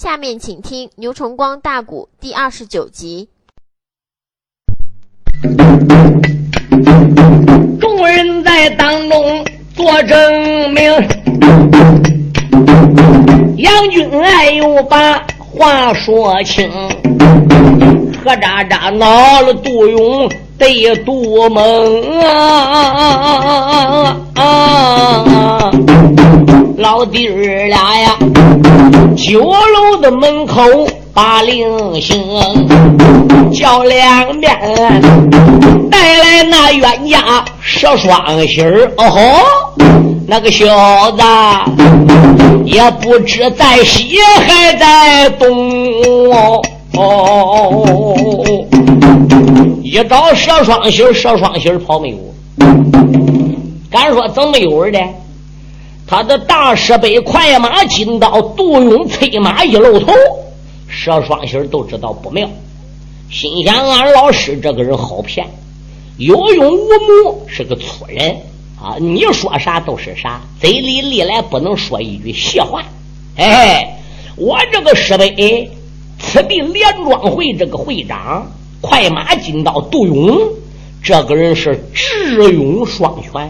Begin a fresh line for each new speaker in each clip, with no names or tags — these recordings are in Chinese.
下面请听牛崇光大鼓第二十九集。
众人在当中做证明，杨军爱又把话说清，何渣渣恼了杜勇对杜蒙啊啊！老弟儿俩呀，酒楼的门口把令行，叫两边带来那冤家十双喜儿。哦吼，那个小子也不知在西还在东哦。哦，一找十双喜儿，十双喜跑没有？敢说怎么有人的？他的大石碑、快马、金刀、杜勇催马一露头，佘双喜都知道不妙，心想：俺老师这个人好骗，有勇无谋，是个粗人啊！你说啥都是啥，嘴里历来不能说一句细话。哎，我这个石碑，此地连庄会这个会长，快马金刀杜勇，这个人是智勇双全，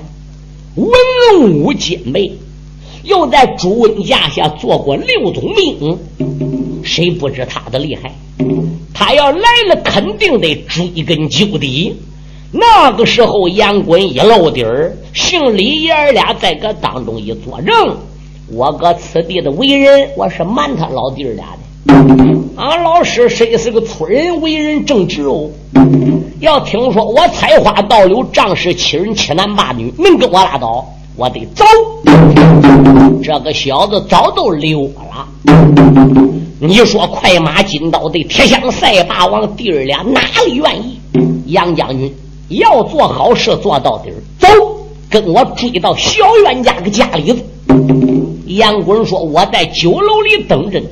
文武兼备。又在朱温驾下做过六总兵，谁不知他的厉害？他要来了，肯定得追根究底。那个时候，杨滚一露底儿，姓李爷儿俩在个当中一作证，我搁此地的为人，我是瞒他老弟儿俩的。俺老师虽是个粗人，为人正直哦。要听说我采花盗柳，仗势欺人，欺男霸女，能跟我拉倒？我得走，这个小子早都溜了。你说快马金刀的铁枪赛霸王弟儿俩哪里愿意？杨将军要做好事做到底儿，走，跟我追到小冤家个家里子。杨滚说：“我在酒楼里等着你。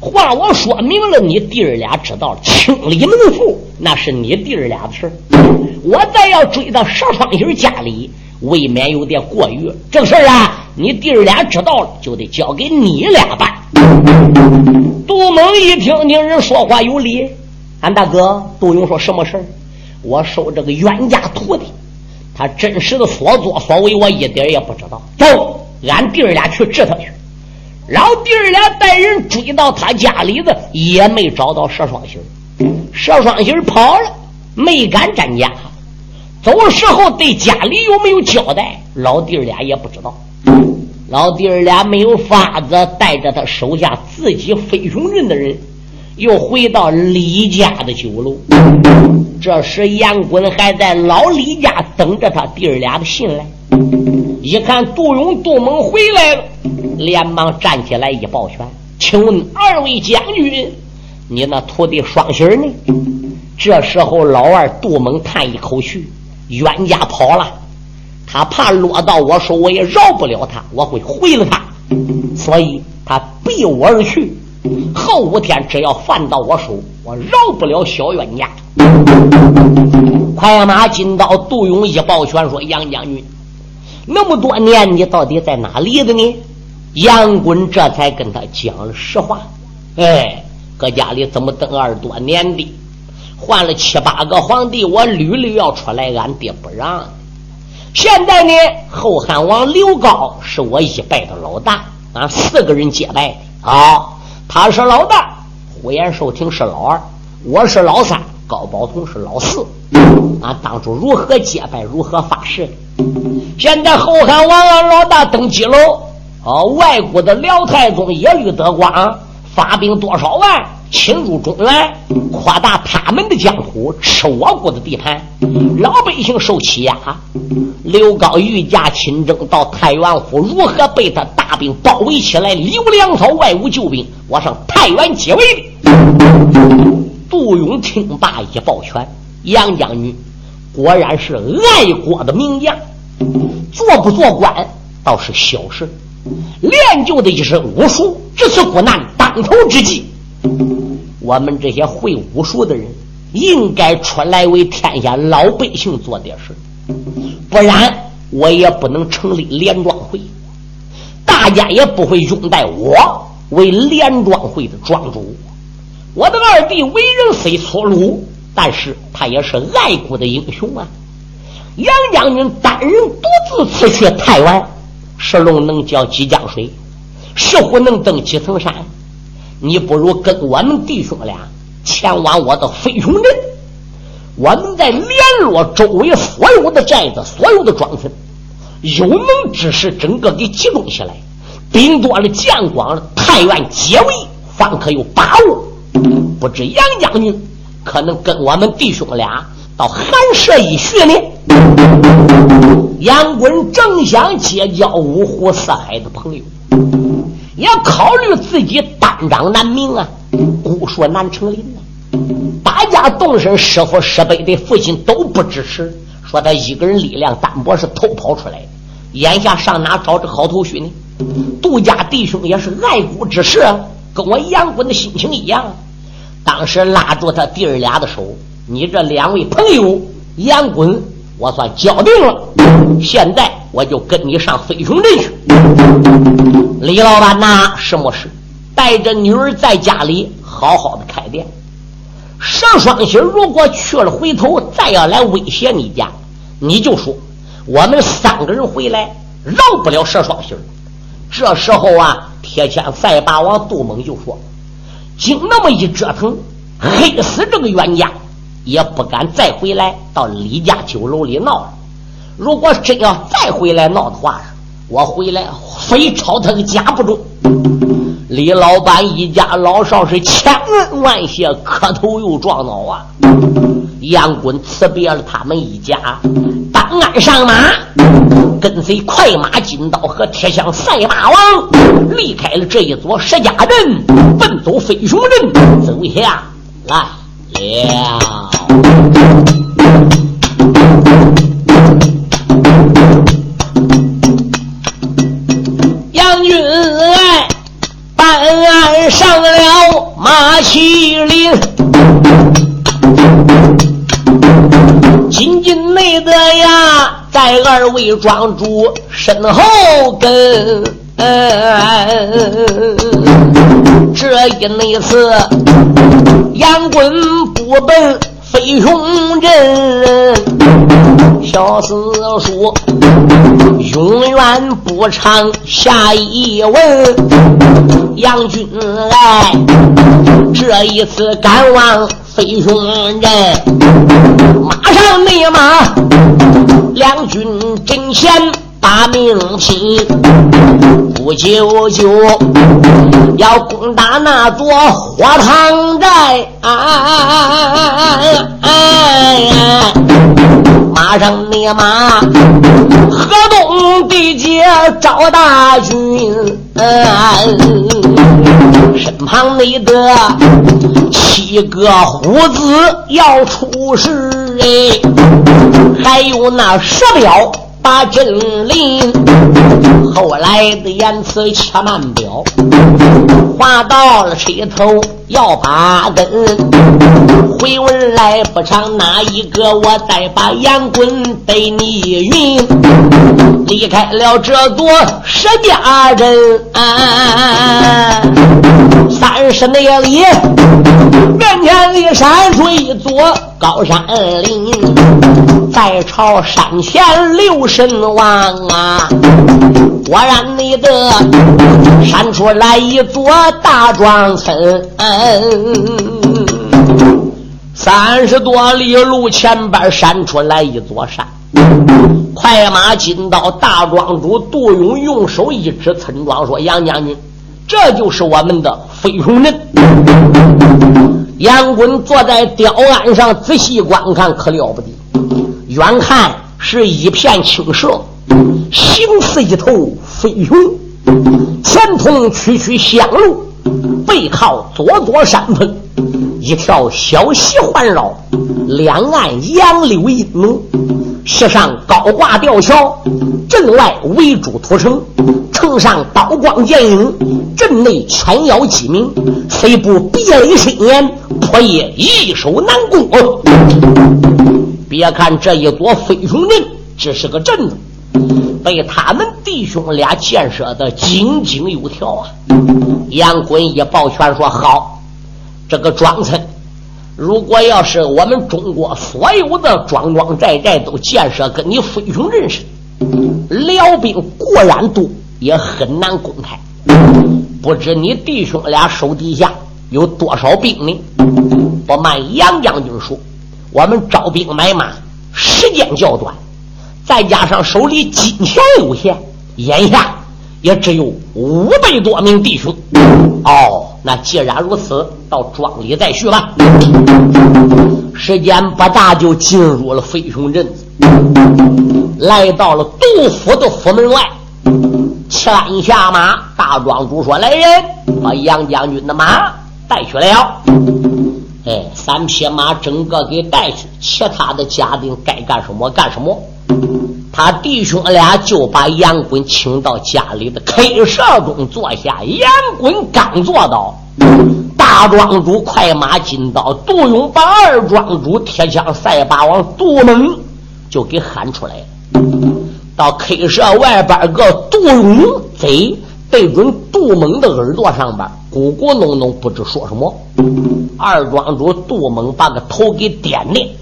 话我说明了，你弟儿俩知道，清理门户那是你弟儿俩的事我再要追到石双喜家里。”未免有点过于，这事儿啊，你弟儿俩知道了，就得交给你俩办。杜猛一听，听人说话有理。俺大哥杜勇说什么事儿？我收这个冤家徒弟，他真实的所作所为，我一点也不知道。走，俺弟儿俩去治他去。老弟儿俩带人追到他家里子，也没找到佘双喜佘双喜跑了，没敢沾家。走时候对家里有没有交代？老弟儿俩也不知道。老弟儿俩没有法子，带着他手下自己飞熊镇的人，又回到李家的酒楼。这时杨滚还在老李家等着他弟儿俩的信来。一看杜勇、杜猛回来了，连忙站起来一抱拳：“请问二位将军，你那徒弟双喜呢？”这时候老二杜猛叹一口气。冤家跑了，他怕落到我手，我也饶不了他，我会毁了他，所以他避我而去。后五天只要犯到我手，我饶不了小冤家。快马金刀杜勇一抱拳说：“杨将军，那么多年你到底在哪里的呢？”杨滚这才跟他讲了实话：“哎，搁家里怎么等二多年的？”换了七八个皇帝，我屡屡要出来，俺爹不让。现在呢，后汉王刘高是我一拜的老大，俺四个人结拜的啊。他是老大，呼延寿亭是老二，我是老三，高宝同是老四。俺当初如何结拜，如何发誓？现在后汉王俺老大登基喽，啊，外国的辽太宗耶律德光发兵多少万？侵入中原，扩大他们的疆土，吃我国的地盘，老百姓受欺压。刘高御驾亲征到太原府，如何被他大兵包围起来？里无粮草，外无救兵，我上太原解围。杜勇听罢一抱拳：“杨将军果然是爱国的名将，做不做官倒是小事，练就的一身武术，这是国难当头之际。”我们这些会武术的人，应该出来为天下老百姓做点事，不然我也不能成立连庄会，大家也不会拥戴我为连庄会的庄主。我的二弟为人虽粗鲁，但是他也是爱国的英雄啊！杨将军单人独自此去太原，石龙能叫几江水，石虎能登几层山。你不如跟我们弟兄俩前往我的飞熊镇，我们在联络周围所有的寨子、所有的庄村，有能之士，整个给集中起来，兵多了、将广了，太原解围，方可有把握。不知杨将军可能跟我们弟兄俩到寒舍一叙呢？杨棍正想结交五湖四海的朋友，也考虑自己单掌难鸣啊，孤树难成林呐。大家动身，师傅师辈的父亲都不支持，说他一个人力量单薄，是偷跑出来的。眼下上哪找这好头绪呢？杜家弟兄也是爱国之士啊，跟我杨棍的心情一样。当时拉住他弟儿俩的手，你这两位朋友杨滚，我算交定了。现在我就跟你上飞熊镇去。李老板呐，什么事？带着女儿在家里好好的开店。石双喜如果去了，回头再要来威胁你家，你就说我们三个人回来饶不了石双喜。这时候啊，铁枪赛霸王杜猛就说。经那么一折腾，黑死这个冤家，也不敢再回来到李家酒楼里闹了。如果真要再回来闹的话，我回来非抄他个家不中。李老板一家老少是千恩万谢，磕头又撞脑啊。杨棍辞别了他们一家，当鞍上马，跟随快马金刀和铁枪赛马王，离开了这一座石家镇，奔走飞熊镇，走下来了。杨军哎，办案上了马其林。紧紧内得呀，在二位庄主身后跟。这一那次，杨棍不笨飞熊镇，小四叔永远不唱下一文。杨军来，这一次赶往。飞熊人，马上内马，两军阵前把命拼，不久就要攻打那座火塘寨啊。马上你马，河东地界赵大军，身旁你的。七个虎子要出世哎，还有那蛇彪把阵临。后来的言辞且慢表，话到了车头要把根。回文来不长，哪一个我再把烟棍对你云？离开了这座石家镇，三十内里面前里山出一座高山林，在朝山前留神王啊，果然你的闪出来一座大庄村，三十多里路前边闪出来一座山。快马进到大庄主杜勇用手一指村庄，说：“杨将军，这就是我们的飞熊镇。”杨棍坐在吊鞍上仔细观看，可了不得。远看是一片青色，形似一头飞熊，前通区区香路，背靠座座山峰，一条小溪环绕，两岸杨柳荫浓。石上高挂吊桥，镇外围住土城，城上刀光剑影，镇内犬咬鸡鸣，虽不别离深严，颇也易守难攻。别看这一座飞熊阵，只是个镇子，被他们弟兄俩建设的井井有条啊！杨滚一抱拳说：“好，这个庄村，如果要是我们中国所有的庄庄寨寨都建设跟你飞熊认识，辽兵固然多，也很难攻开。不知你弟兄俩手底下有多少兵呢？不瞒杨将军说，我们招兵买马，时间较短。”再加上手里金钱有限，眼下也只有五百多名弟兄。哦，那既然如此，到庄里再叙吧。时间不大，就进入了飞熊镇子，来到了杜甫的府门外，牵下马。大庄主说：“来人，把杨将军的马带去了。”哎，三匹马整个给带去，其他的家丁该干什么干什么。他弟兄俩就把杨衮请到家里的客舍中坐下。杨衮刚坐到，大庄主快马金刀杜勇把二庄主铁枪赛霸王杜猛就给喊出来了。到客舍外边个杜勇贼对准杜猛的耳朵上边咕咕哝哝，不知说什么。二庄主杜猛把个头给点的，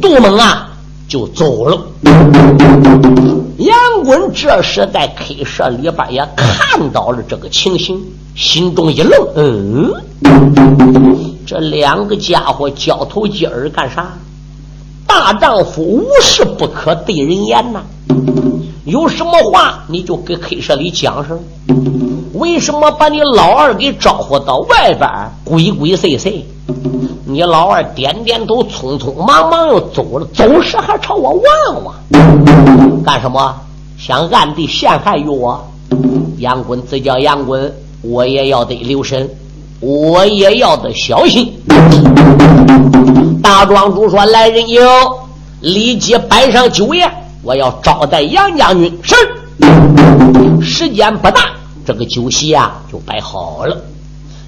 杜猛啊！就走了。杨棍这时在 K 社里边也看到了这个情形，心中一愣：“嗯，这两个家伙交头接耳干啥？大丈夫无事不可对人言呐！有什么话你就给 K 社里讲声。为什么把你老二给招呼到外边鬼鬼祟祟？”你老二点点头，匆匆忙忙又走了，走时还朝我望望，干什么？想暗地陷害于我？杨棍自叫杨棍，我也要得留神，我也要得小心。大庄主说：“来人有，立即摆上酒宴，我要招待杨将军。”是。时间不大，这个酒席啊就摆好了。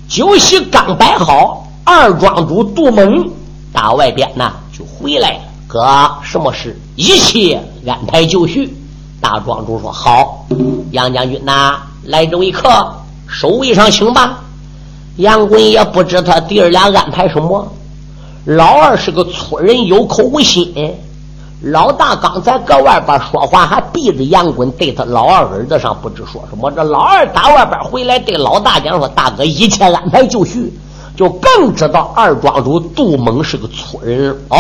酒席刚摆好。二庄主杜猛打外边呢，就回来了。哥，什么事？一切安排就绪。大庄主说：“好，杨将军呐，来这位客，守卫上请吧。”杨棍也不知他弟儿俩安排什么。老二是个粗人，有口无心。老大刚才搁外边说话，还逼着杨滚对他老二耳朵上不知说什么。这老二打外边回来，对老大讲说：“大哥，一切安排就绪。”就更知道二庄主杜猛是个粗人哦。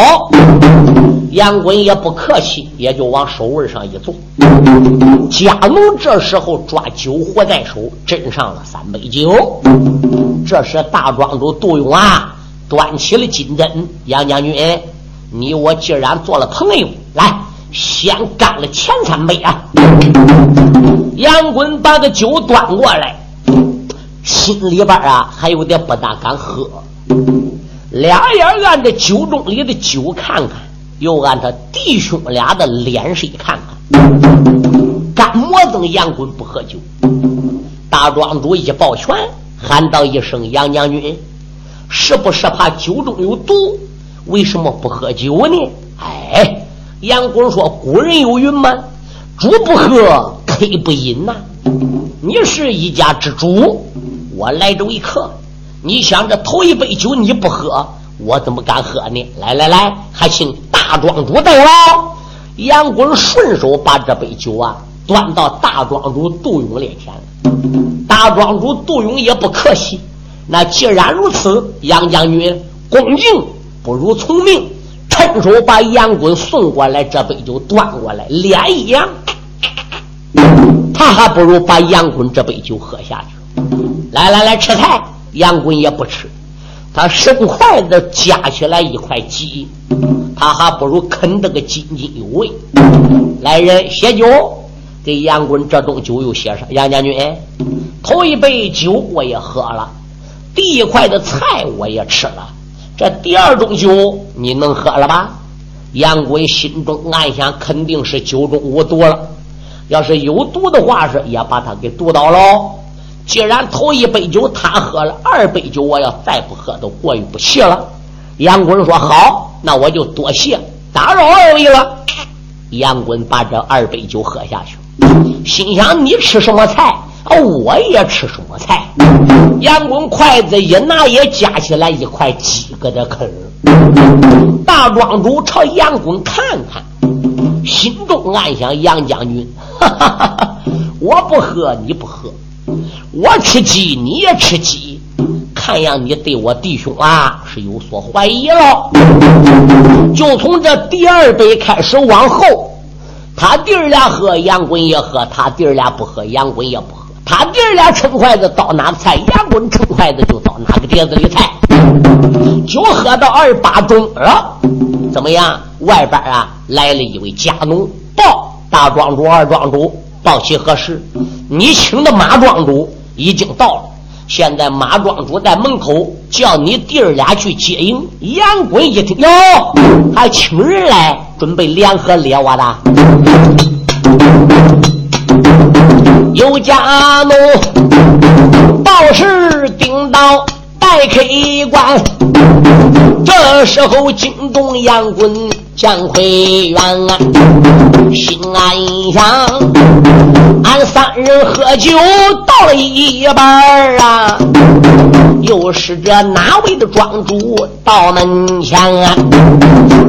杨棍也不客气，也就往手腕上一坐。家奴这时候抓酒壶在手，斟上了三杯酒。这时大庄主杜勇啊，端起了金针。杨将军，你我既然做了朋友，来，先干了前三杯啊！杨棍把个酒端过来。心里边啊，还有点不大敢喝，俩眼按着酒盅里的酒看看，又按他弟兄俩的脸色看看，干么子杨棍不喝酒？大庄主一抱拳，喊道一声：“杨将军，是不是怕酒中有毒？为什么不喝酒呢？”哎，杨棍说：“古人有云吗？主不喝，客不饮呐。你是一家之主。”我来这位客，你想这头一杯酒你不喝，我怎么敢喝呢？来来来，还请大庄主代劳。杨棍顺手把这杯酒啊端到大庄主杜勇面前。大庄主杜勇也不客气，那既然如此，杨将军恭敬不如从命，伸手把杨棍送过来这杯酒端过来，脸一扬，他还不如把杨棍这杯酒喝下去。来来来，吃菜。杨棍也不吃，他伸筷子夹起来一块鸡，他还不如啃得个津津有味。来人，写酒，给杨棍这盅酒又写上。杨将军，头一杯酒我也喝了，第一块的菜我也吃了，这第二种酒你能喝了吧？杨棍心中暗想，肯定是酒中无毒了。要是有毒的话，是也把他给毒倒喽。既然头一杯酒他喝了，二杯酒我要再不喝都过意不去了。杨坤说：“好，那我就多谢打扰二位了。”杨棍把这二杯酒喝下去，心想：你吃什么菜，我也吃什么菜。杨棍筷子一拿，也夹起来一块鸡疙瘩坑。大庄主朝杨棍看看，心中暗想：杨将军，哈哈哈哈我不喝，你不喝。我吃鸡，你也吃鸡，看样你对我弟兄啊是有所怀疑了。就从这第二杯开始往后，他弟儿俩喝，杨棍也喝；他弟儿俩不喝，杨棍也不喝。他弟儿俩撑筷子到哪菜，杨棍撑筷子就到哪个碟子里菜。酒喝到二八钟了，怎么样？外边啊来了一位家奴，报大庄主、二庄主。报喜何事？你请的马庄主已经到了，现在马庄主在门口叫你弟儿俩去接应。杨贵一听，哟，还请人来，准备联合猎我的。有家奴报事顶到待开关，这时候惊动杨棍。姜奎元啊，心安想，俺三人喝酒到了一半啊，又是这哪位的庄主到门前啊？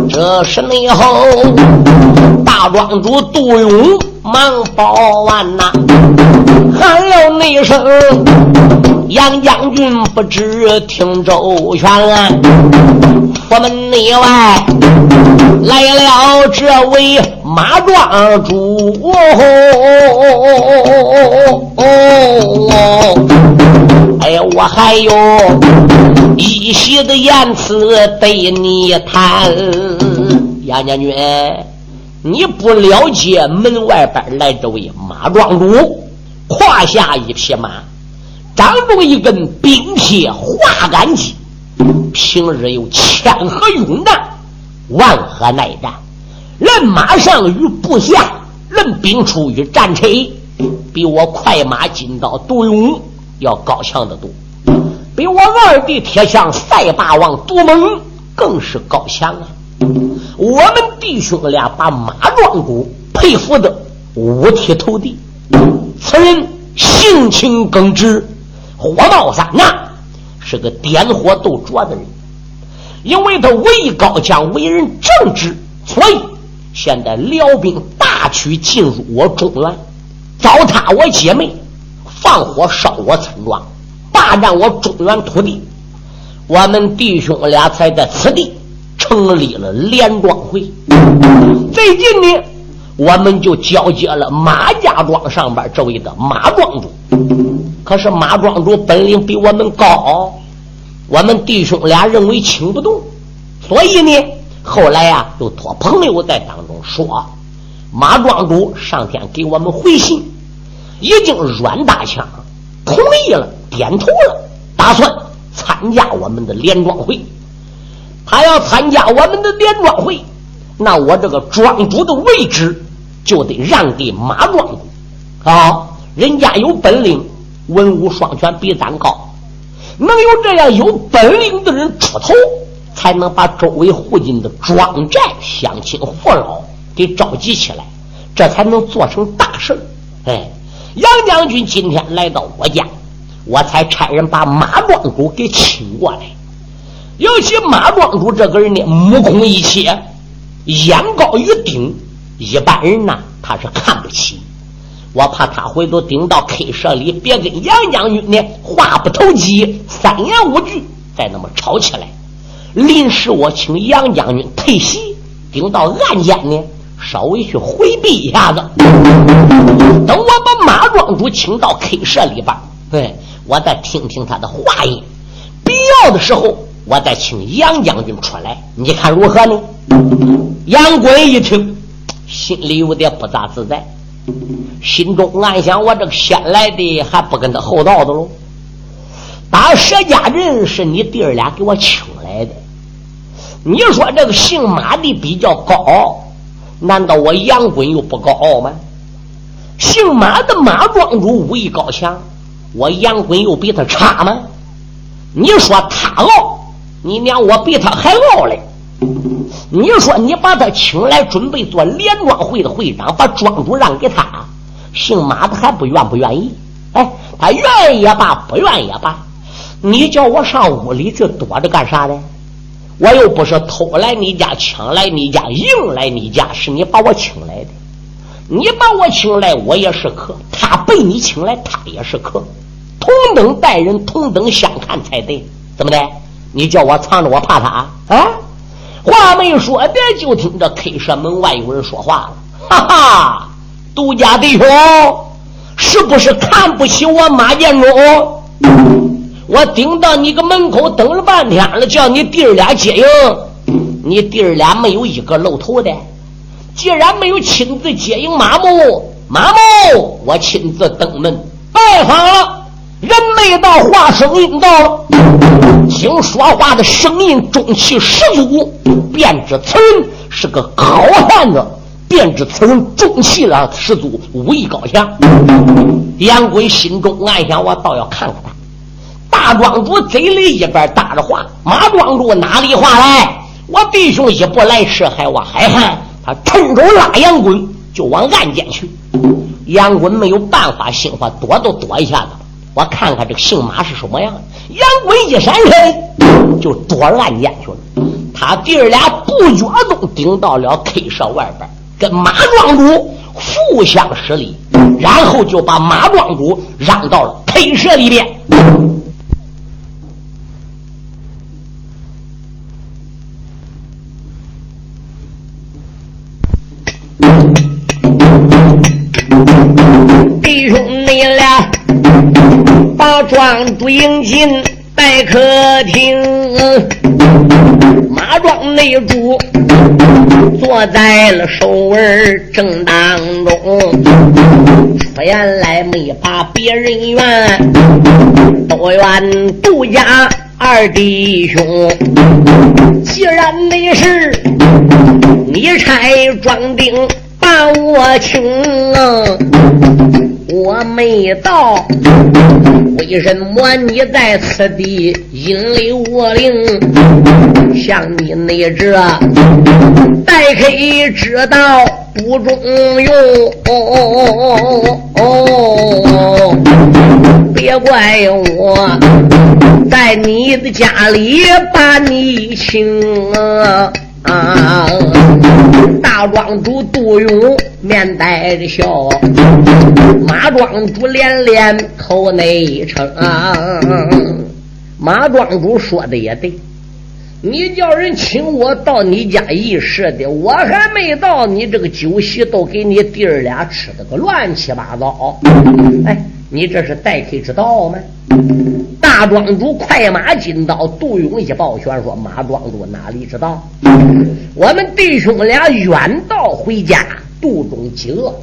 这是内后大庄主杜勇忙报完呐，喊了那声杨将军不知听周全，我们内外。来了这位马庄主，哎呀，我还有一席的言辞对你谈。杨将军，你不了解门外边来这位马庄主，胯下一匹马，掌中一根冰铁化杆戟，平日有谦和勇战。万何耐战？人马上与部下，人兵出于战车，比我快马金刀独勇要高强得多。比我二弟铁枪赛霸王独猛更是高强啊！我们弟兄俩把马庄主佩服的五体投地。此人性情耿直，火冒三丈，是个点火斗拙的人。因为他为高强，为人正直，所以现在辽兵大举进入我中原，糟蹋我姐妹，放火烧我村庄，霸占我中原土地。我们弟兄俩才在此地成立了连庄会。最近呢，我们就交接了马家庄上边这位的马庄主。可是马庄主本领比我们高。我们弟兄俩认为请不动，所以呢，后来呀，又托朋友在当中说，马庄主上天给我们回信，已经软大枪同意了，点头了，打算参加我们的连庄会。他要参加我们的连庄会，那我这个庄主的位置就得让给马庄主啊，人家有本领，文武双全，比咱高。能有这样有本领的人出头，才能把周围附近的庄寨乡亲父老给召集起来，这才能做成大事哎，杨将军今天来到我家，我才差人把马庄主给请过来。尤其马庄主这个人呢，目空一切，眼高于顶，一般人呢他是看不起。我怕他回头顶到 K 社里，别跟杨将军呢话不投机，三言五句再那么吵起来。临时我请杨将军退席，顶到暗间呢，稍微去回避一下子。等我把马庄主请到 K 社里边，对我再听听他的话音。必要的时候，我再请杨将军出来，你看如何呢？杨贵一听，心里有点不咋自在。心中暗想：我这个先来的还不跟他厚道的喽？打石家镇是你弟儿俩给我请来的，你说这个姓马的比较高傲，难道我杨棍又不高傲吗？姓马的马庄主武艺高强，我杨棍又比他差吗？你说他傲，你娘我比他还傲嘞！你说你把他请来，准备做联庄会的会长，把庄主让给他，姓马的还不愿不愿意？哎，他愿意也罢，不愿意也罢，你叫我上屋里去躲着干啥呢？我又不是偷来你家，抢来你家，硬来你家，是你把我请来的。你把我请来，我也是客；他被你请来，他也是客。同等待人，同等相看才对。怎么的？你叫我藏着，我怕他啊？话没说的，就听这 K 社门外有人说话了：“哈哈，杜家弟兄，是不是看不起我马建忠？我顶到你个门口等了半天了，叫你弟儿俩接应，你弟儿俩没有一个露头的。既然没有亲自接应马木，马木，我亲自登门拜访了。”人没到，话声音到了。听说话的声音中气十足，便知此人是个好汉子，便知此人中气了十足，武艺高强。杨贵心中暗想：我倒要看看他。大庄主嘴里一边搭着话，马庄主哪里话来？我弟兄一不来迟，还我海汉。他趁手拉杨贵就往暗间去。杨贵没有办法，心话躲都躲一下子。我看看这个姓马是什么样。杨贵一闪身，就躲暗间去了。他弟儿俩不觉中顶到了 K 社外边，跟马庄主互相施礼，然后就把马庄主让到了 K 社里边。庄主迎进待客厅，马庄内主坐在了首位正当中。出言来没把别人怨，都怨杜家二弟兄。既然没事，你拆庄丁把我请。我没到，为什么你在此地引领我令？像你那这待客之道不中用，别怪我在你的家里把你请。啊！啊大庄主杜勇面带着笑，马庄主连连口内称啊。马庄主说的也对，你叫人请我到你家议事的，我还没到，你这个酒席都给你弟儿俩吃的个乱七八糟。哎，你这是待客之道吗？马庄主快马金刀，杜勇一抱拳说：“马庄主哪里知道？我们弟兄俩远道回家，肚中饥饿，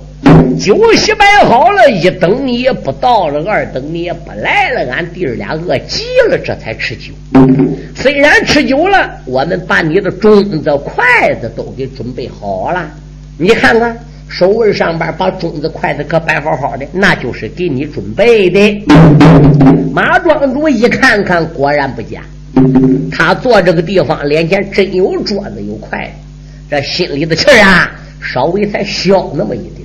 酒席摆好了，一等你也不到了，二等你也不来了，俺弟儿俩饿极了，这才吃酒。虽然吃酒了，我们把你的盅子、筷子都给准备好了，你看看。”手腕上边把盅子筷子可摆好好的，那就是给你准备的。马庄主一看看，果然不假。他坐这个地方，脸前真有桌子有筷子，这心里的气啊，稍微才消那么一点。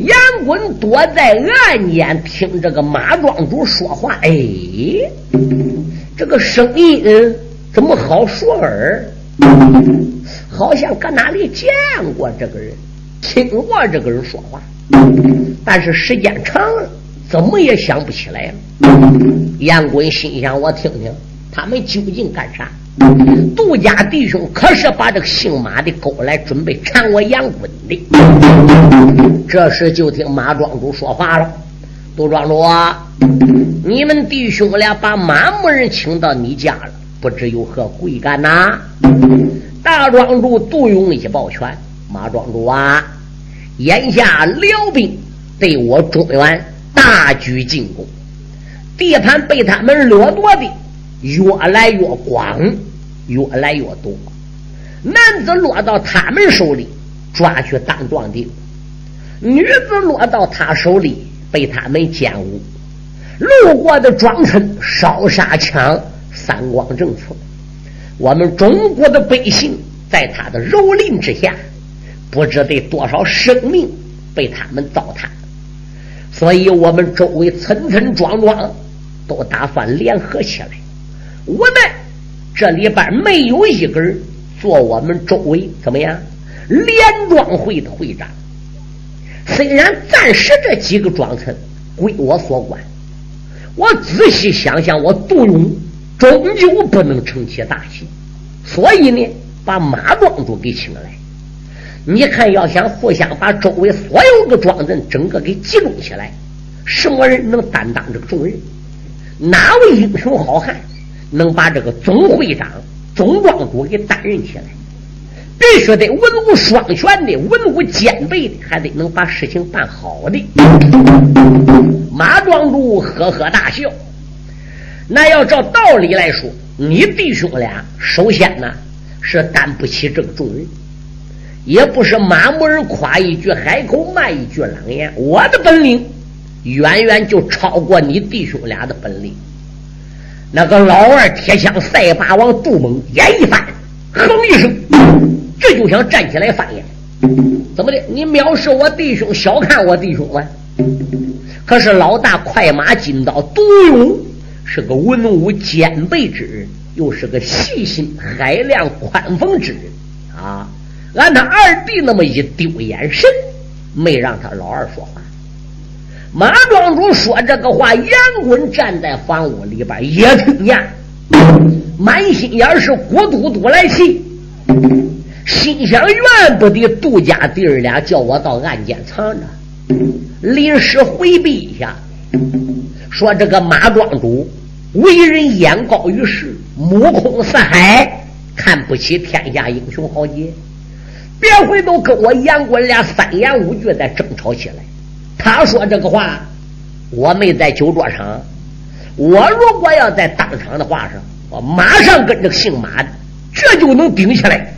杨滚躲在暗间听这个马庄主说话，哎，这个声音怎么好熟耳？好像搁哪里见过这个人。听过这个人说话，但是时间长了，怎么也想不起来了。杨滚心想：我听听他们究竟干啥？杜家弟兄可是把这个姓马的勾来，准备缠我杨滚的。这时就听马庄主说话了：“杜庄主，你们弟兄俩把马木人请到你家了，不知有何贵干呐？”大庄主杜勇一抱拳。马庄主啊，眼下辽兵对我中原大举进攻，地盘被他们掠夺的越来越广，越来越多。男子落到他们手里，抓去当壮丁；女子落到他手里，被他们奸污。路过的庄村烧杀抢，三光政策。我们中国的百姓。在他的蹂躏之下，不知得多少生命被他们糟蹋。所以我们周围村村庄庄都打算联合起来。我们这里边没有一根做我们周围怎么样联庄会的会长。虽然暂时这几个庄村归我所管，我仔细想想，我杜勇终究不能成其大器，所以呢，把马庄主给请来。你看，要想互相把周围所有的庄子整个给集中起来，什么人能担当这个重任？哪位英雄好汉能把这个总会长、总庄主给担任起来？必须得文武双全的，文武兼备的，还得能把事情办好的。马庄主呵呵大笑。那要照道理来说，你弟兄俩首先呢是担不起这个重任，也不是马某人夸一句海口骂一句狼言。我的本领远远就超过你弟兄俩的本领。那个老二铁枪赛霸王杜猛眼一翻，哼一声。这就想站起来发言，怎么的？你藐视我弟兄，小看我弟兄吗？可是老大快马金刀杜勇是个文武兼备之人，又是个细心海量宽宏之人啊！按他二弟那么一丢眼神，没让他老二说话。马庄主说这个话，杨滚站在房屋里边也听见，满心眼是咕嘟嘟来气。心想：怨不得杜家弟儿俩叫我到暗间藏着，临时回避一下。说这个马庄主为人眼高于世，目空四海，看不起天下英雄豪杰。别回头跟我杨过俩三言五句再争吵起来。他说这个话，我没在酒桌上。我如果要在当场的话上，我马上跟这个姓马的。这就能顶下来。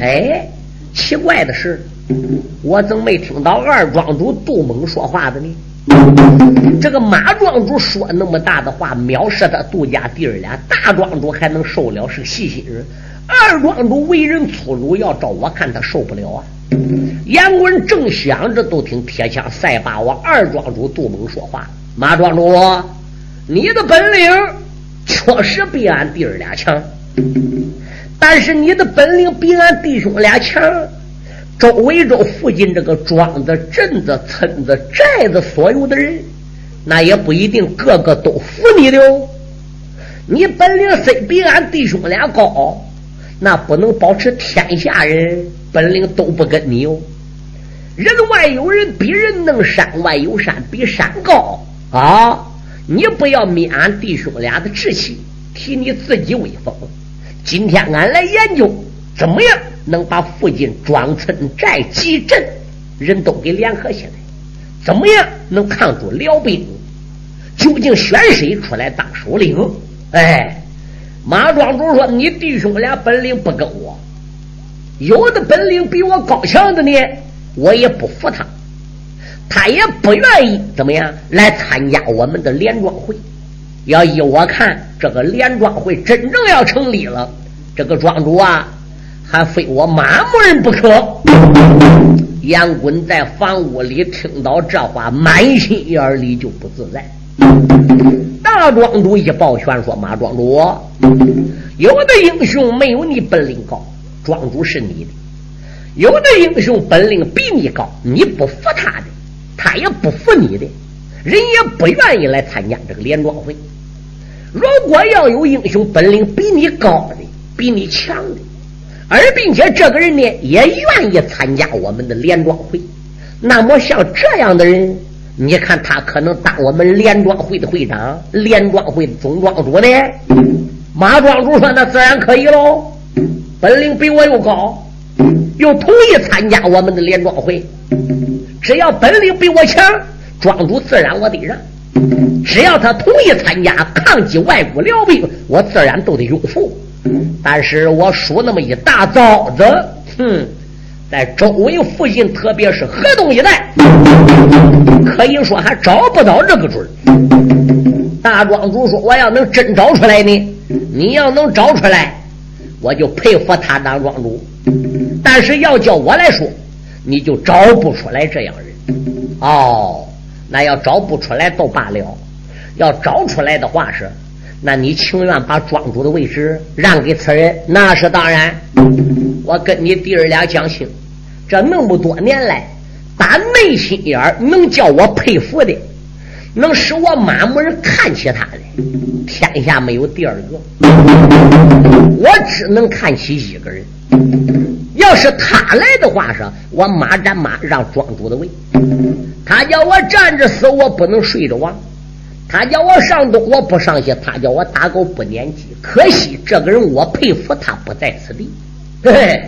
哎，奇怪的是，我怎么没听到二庄主杜猛说话的呢？这个马庄主说那么大的话，藐视他杜家弟儿俩，大庄主还能受了，是个细心人。二庄主为人粗鲁，要照我看，他受不了啊。杨文正想着，都听铁枪赛霸王二庄主杜猛说话：“马庄主，你的本领确实比俺弟儿俩强。”但是你的本领比俺弟兄俩强，周围这附近这个庄子、镇子、村子、寨子，所有的人，那也不一定个个都服你的哦。你本领虽比俺弟兄俩高，那不能保持天下人本领都不跟你哦。人外有人比人能，山外有山比山高啊！你不要灭俺弟兄俩的志气，提你自己威风。今天俺来研究，怎么样能把附近庄村寨集镇人都给联合起来？怎么样能抗住辽兵？究竟选谁出来当首领？哎，马庄主说：“你弟兄俩本领不跟我，有的本领比我高强的呢，我也不服他，他也不愿意怎么样来参加我们的联庄会。要依我看，这个联庄会真正要成立了。”这个庄主啊，还非我马某人不可。杨滚在房屋里听到这话，满心眼里就不自在。大庄主一抱拳说：“马庄主，有的英雄没有你本领高，庄主是你的；有的英雄本领比你高，你不服他的，他也不服你的，人也不愿意来参加这个联庄会。如果要有英雄本领比你高的，比你强的，而并且这个人呢也愿意参加我们的联庄会，那么像这样的人，你看他可能当我们联庄会的会长、联庄会的总庄主呢？马庄主说：“那自然可以喽，本领比我又高，又同意参加我们的联庄会，只要本领比我强，庄主自然我得让；只要他同意参加抗击外国辽兵，我自然都得拥护。”但是我数那么一大枣子，哼，在周围附近，特别是河东一带，可以说还找不到这个准大庄主说：“我要能真找出来呢，你要能找出来，我就佩服他当庄主。但是要叫我来说，你就找不出来这样人。哦，那要找不出来都罢了，要找出来的话是，那你情愿把庄主的位置让给此人？那是当然。我跟你弟儿俩讲清，这那么多年来，打内心眼儿能叫我佩服的，能使我马木人看起他的，天下没有第二个。我只能看起一个人。要是他来的话，说我马占马让庄主的位。他叫我站着死，我不能睡着亡。他叫我上东，我不上西。他叫我打狗不撵鸡。可惜这个人，我佩服他不在此地。嘿，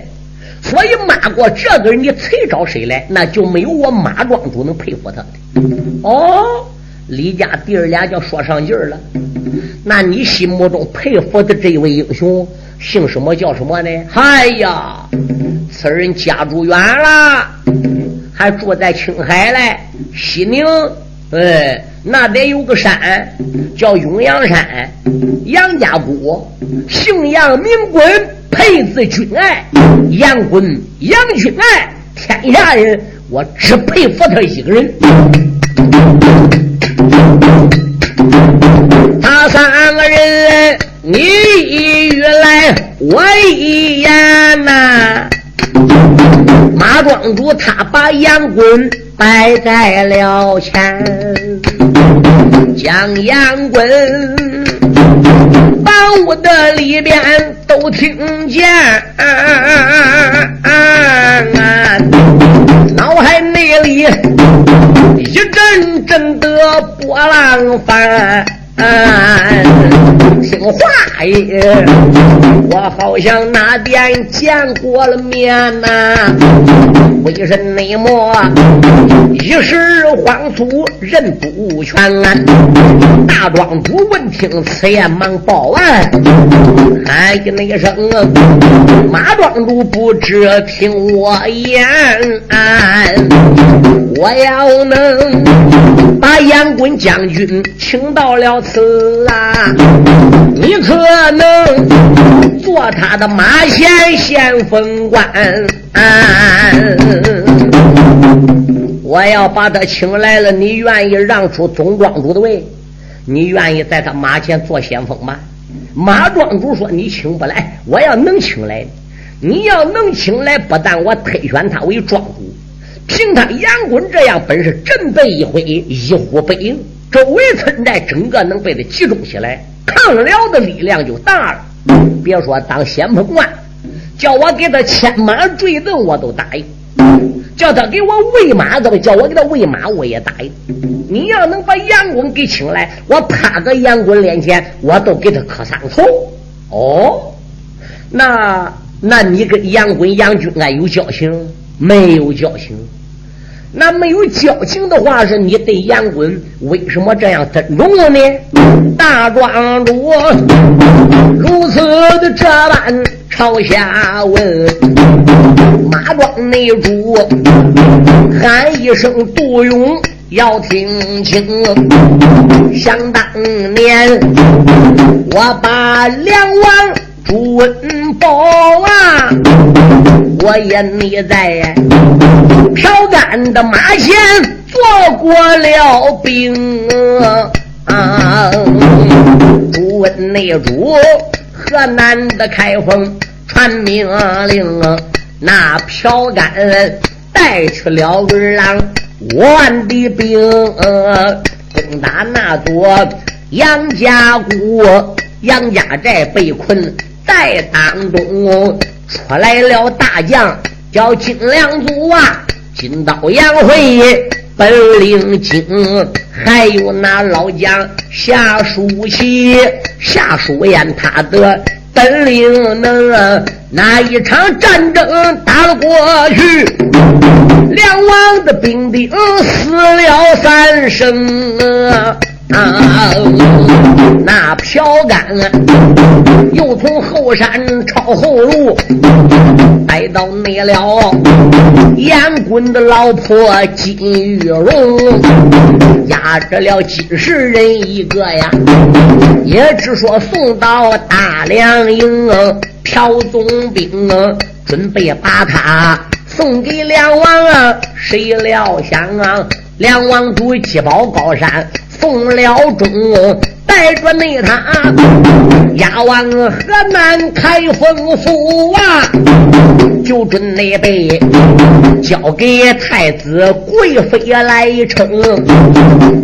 所以马过这个人，你谁找谁来，那就没有我马庄主能佩服他的。哦，李家弟儿俩就说上劲儿了。那你心目中佩服的这位英雄，姓什么叫什么呢？哎呀，此人家住远了，还住在青海嘞，西宁。哎，那得有个山，叫永阳山，杨家谷，姓杨名滚，配字君爱，杨滚杨君爱，天下人我只佩服他一个人。他三个人，你一语来，我一言呐。马庄主他把杨滚摆在了前，将杨滚房屋的里边都听见，脑海内里一阵阵的波浪翻。听话也，我好像那边见过了面呐。为人内幕，一时慌促人不全。大庄主闻听此言，忙报案，喊一那声：马庄主不知听我言，我要能把杨棍将军请到了。死啊，你可能做他的马前先锋官？我要把他请来了，你愿意让出总庄主的位？你愿意在他马前做先锋吗？马庄主说：“你请不来，我要能请来，你要能请来，不但我推选他为庄主，凭他杨棍这样本事，振背一挥，一呼百应。”周围村寨整个能被他集中起来，抗辽的力量就大了。别说当先锋官，叫我给他牵马坠镫，我都答应；叫他给我喂马，都叫我给他喂马，我也答应。你要能把杨棍给请来，我趴个杨棍面前，我都给他磕三头。哦，那那你跟杨棍杨军安有交情没有交情？那没有交情的话，是你对杨棍为什么这样尊重了呢？大庄主如此的这般朝下问，马庄内主喊一声杜勇要听清。想当年我把梁王朱温报啊，我也你在。朴干的马前做过了兵，朱温内主河南的开封传命令，那朴干带去了二郎五万的兵，攻打那座杨家谷，杨家寨被困在当中，出来了大将叫金良祖啊。金刀杨辉本领精，还有那老将夏书奇、夏书燕，他的本领能。那一场战争打了过去，梁王的兵丁死了三生。啊！啊那朴干又从后山抄后路，来到那了严滚的老婆金玉荣，压着了几十人一个呀，也只说送到大梁营。朴总兵准备把他送给梁王啊，谁料想啊，梁王主击宝高山，送了中。带着内他押往河南开封府啊，就准那被交给太子贵妃来称。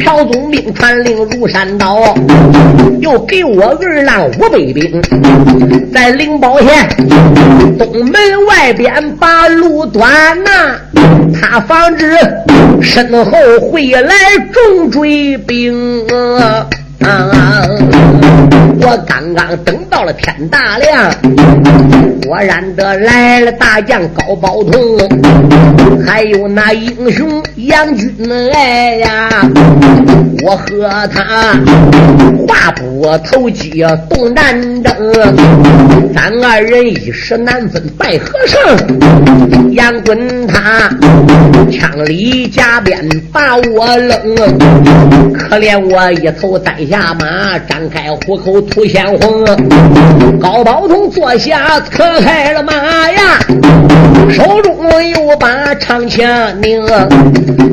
朴总兵传令如山倒，又给我儿郎五百兵，在灵宝县东门外边把路断呐，他防止身后会来重追兵。啊！我刚刚等到了天大亮，果然的来了大将高宝通，还有那英雄杨军来呀！我和他话不投机动战争，咱二人一时难分拜和胜。杨滚他枪里夹鞭把我扔，可怜我一头栽下马，张开虎口吐鲜红。高宝通坐下扯开了马呀，手中又把长枪拧，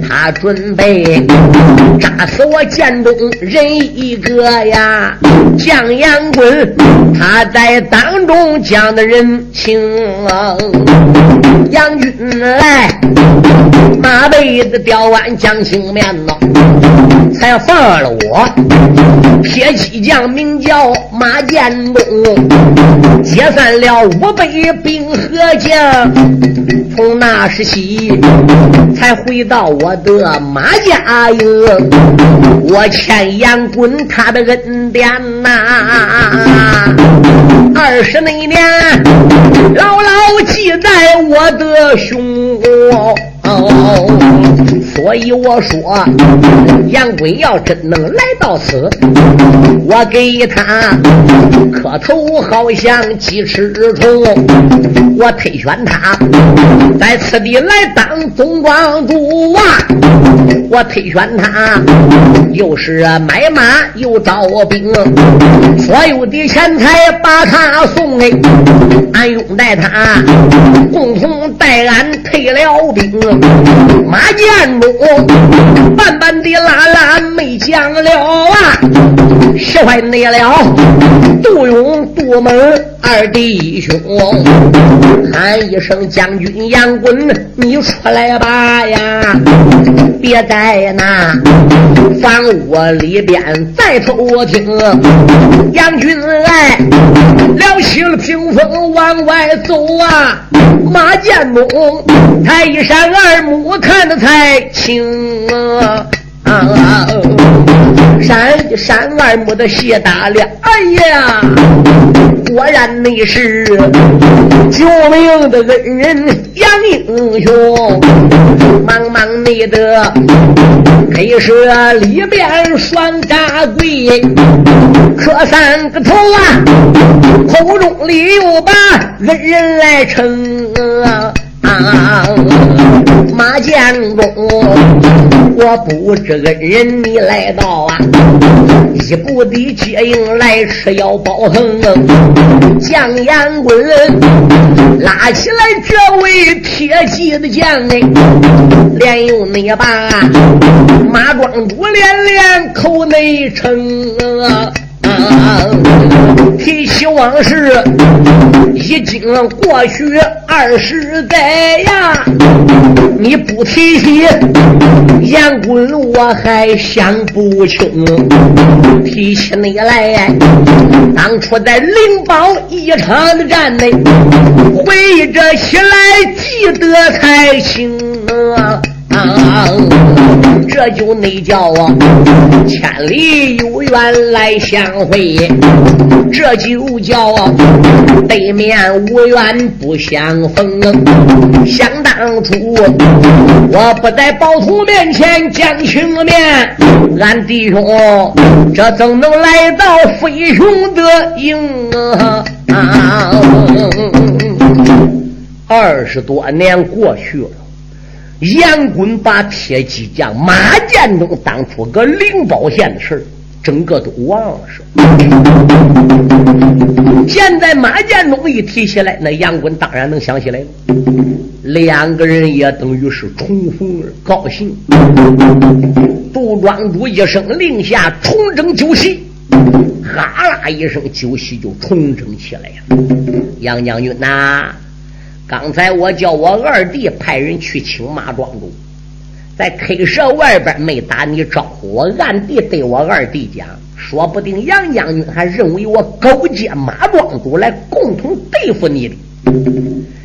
他准备扎死我剑中人一个呀。将杨棍他在当中讲的人情，杨军来马背子吊完将青面呐，才放了我。铁骑将名叫马建东，解散了五百兵和将。从那时起，才回到我的马家营。我欠杨滚他的恩典呐，二十那年，牢牢记在我的胸。哦所以我说，杨贵要真能来到此，我给他磕头，好像鸡翅虫。我推选他在此地来当总庄主啊！我推选他又是买马又招兵，所有的钱财把他送给，俺拥戴他，共同带俺退了兵。马建中，慢慢的拉拉没讲了啊！喜欢你了，杜勇、杜猛二弟兄，喊一声将军杨棍，你出来吧呀！别在那房屋里边再偷听。杨军来了起了屏风往外走啊！马建中他一闪二目看得才清啊！闪一闪二目的谢大亮，哎呀，果然你是救命的恩人杨英雄，忙忙你的黑蛇里边双大贵，磕三个头啊，口中里又把恩人来称啊。马建中，我不知恩人你来到啊，一步的接应来吃药包横，将眼棍拉起来这位铁骑的将哎，连用那把马庄主连连口内称。提起往事，已经过去二十载呀！你不提起杨棍，我还想不清。提起你来，当初在灵宝一场的战内，回忆着起来，记得才清啊！这就那叫啊，千里有缘来相会；这就叫啊，对面无缘不相逢。想当初，我不在暴徒面前讲情面，俺弟兄这怎能来到飞熊的营啊？二十多年过去了。杨棍把铁骑将马建中当初搁灵宝县的事整个都忘了。是。现在马建建中一提起来，那杨棍当然能想起来了。两个人也等于是重逢高兴。杜庄主一声令下，重整酒席，哈啦一声，酒席就重整起来。杨将军呐，刚才我叫我二弟派人去请马庄主，在 K 社外边没打你招呼，我暗地对我二弟讲。说不定杨将军还认为我勾结马庄主来共同对付你的，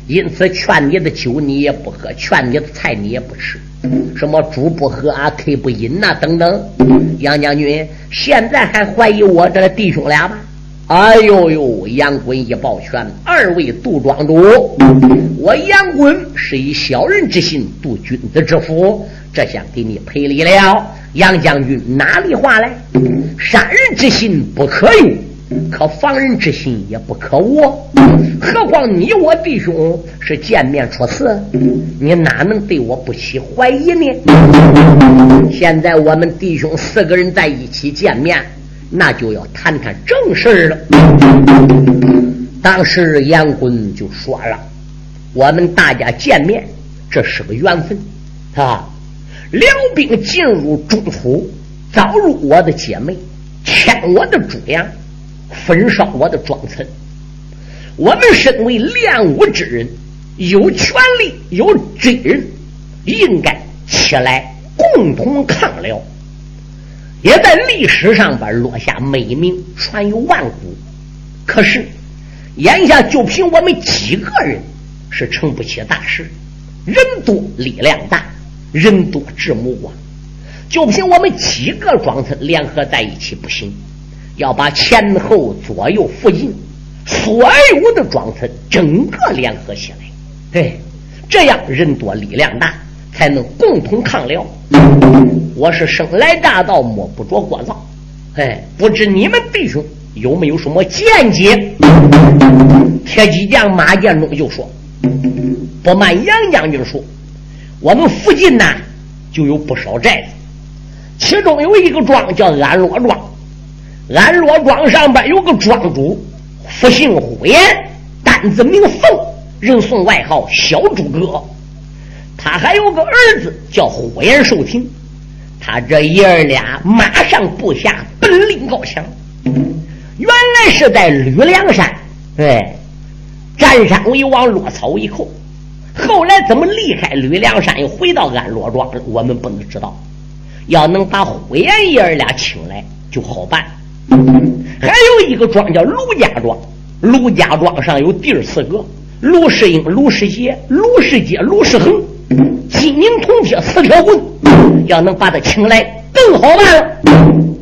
因此劝你的酒你也不喝，劝你的菜你也不吃，什么猪不喝啊，K 不饮呐等等。杨将军现在还怀疑我这弟兄俩吗？哎呦呦！杨棍一抱拳，二位杜庄主，我杨棍是以小人之心度君子之腹，这下给你赔礼了。杨将军哪里话来？杀人之心不可有，可防人之心也不可无。何况你我弟兄是见面初次，你哪能对我不起怀疑呢？现在我们弟兄四个人在一起见面，那就要谈谈正事了。当时杨坤就说了：“我们大家见面，这是个缘分，啊。”辽兵进入中土，遭入我的姐妹，牵我的猪羊，焚烧我的庄村。我们身为练武之人，有权利有责任，应该起来共同抗辽，也在历史上边落下美名，传于万古。可是眼下就凭我们几个人，是成不起大事。人多力量大。人多智谋啊，就凭我们几个庄子联合在一起不行，要把前后左右附近所有的庄子整个联合起来，对，这样人多力量大，才能共同抗辽。我是生来大道，摸不着锅灶，哎，不知你们弟兄有没有什么见解？铁骑将马建中就说：“不瞒杨将军说。”我们附近呢，就有不少寨子，其中有一个庄叫安乐庄。安乐庄上边有个庄主，复姓呼延，单字名凤，人送外号小诸葛。他还有个儿子叫呼延寿亭。他这爷儿俩马上部下，本领高强。原来是在吕梁山，哎，占山为王，落草为寇。后来怎么离开吕梁山，又回到安乐庄？我们不能知道。要能把呼延爷儿俩请来，就好办。还有一个庄叫卢家庄，卢家庄上有弟儿四个：卢世英、卢世杰、卢世杰、卢世恒，金宁铜铁四条棍。要能把他请来，更好办了。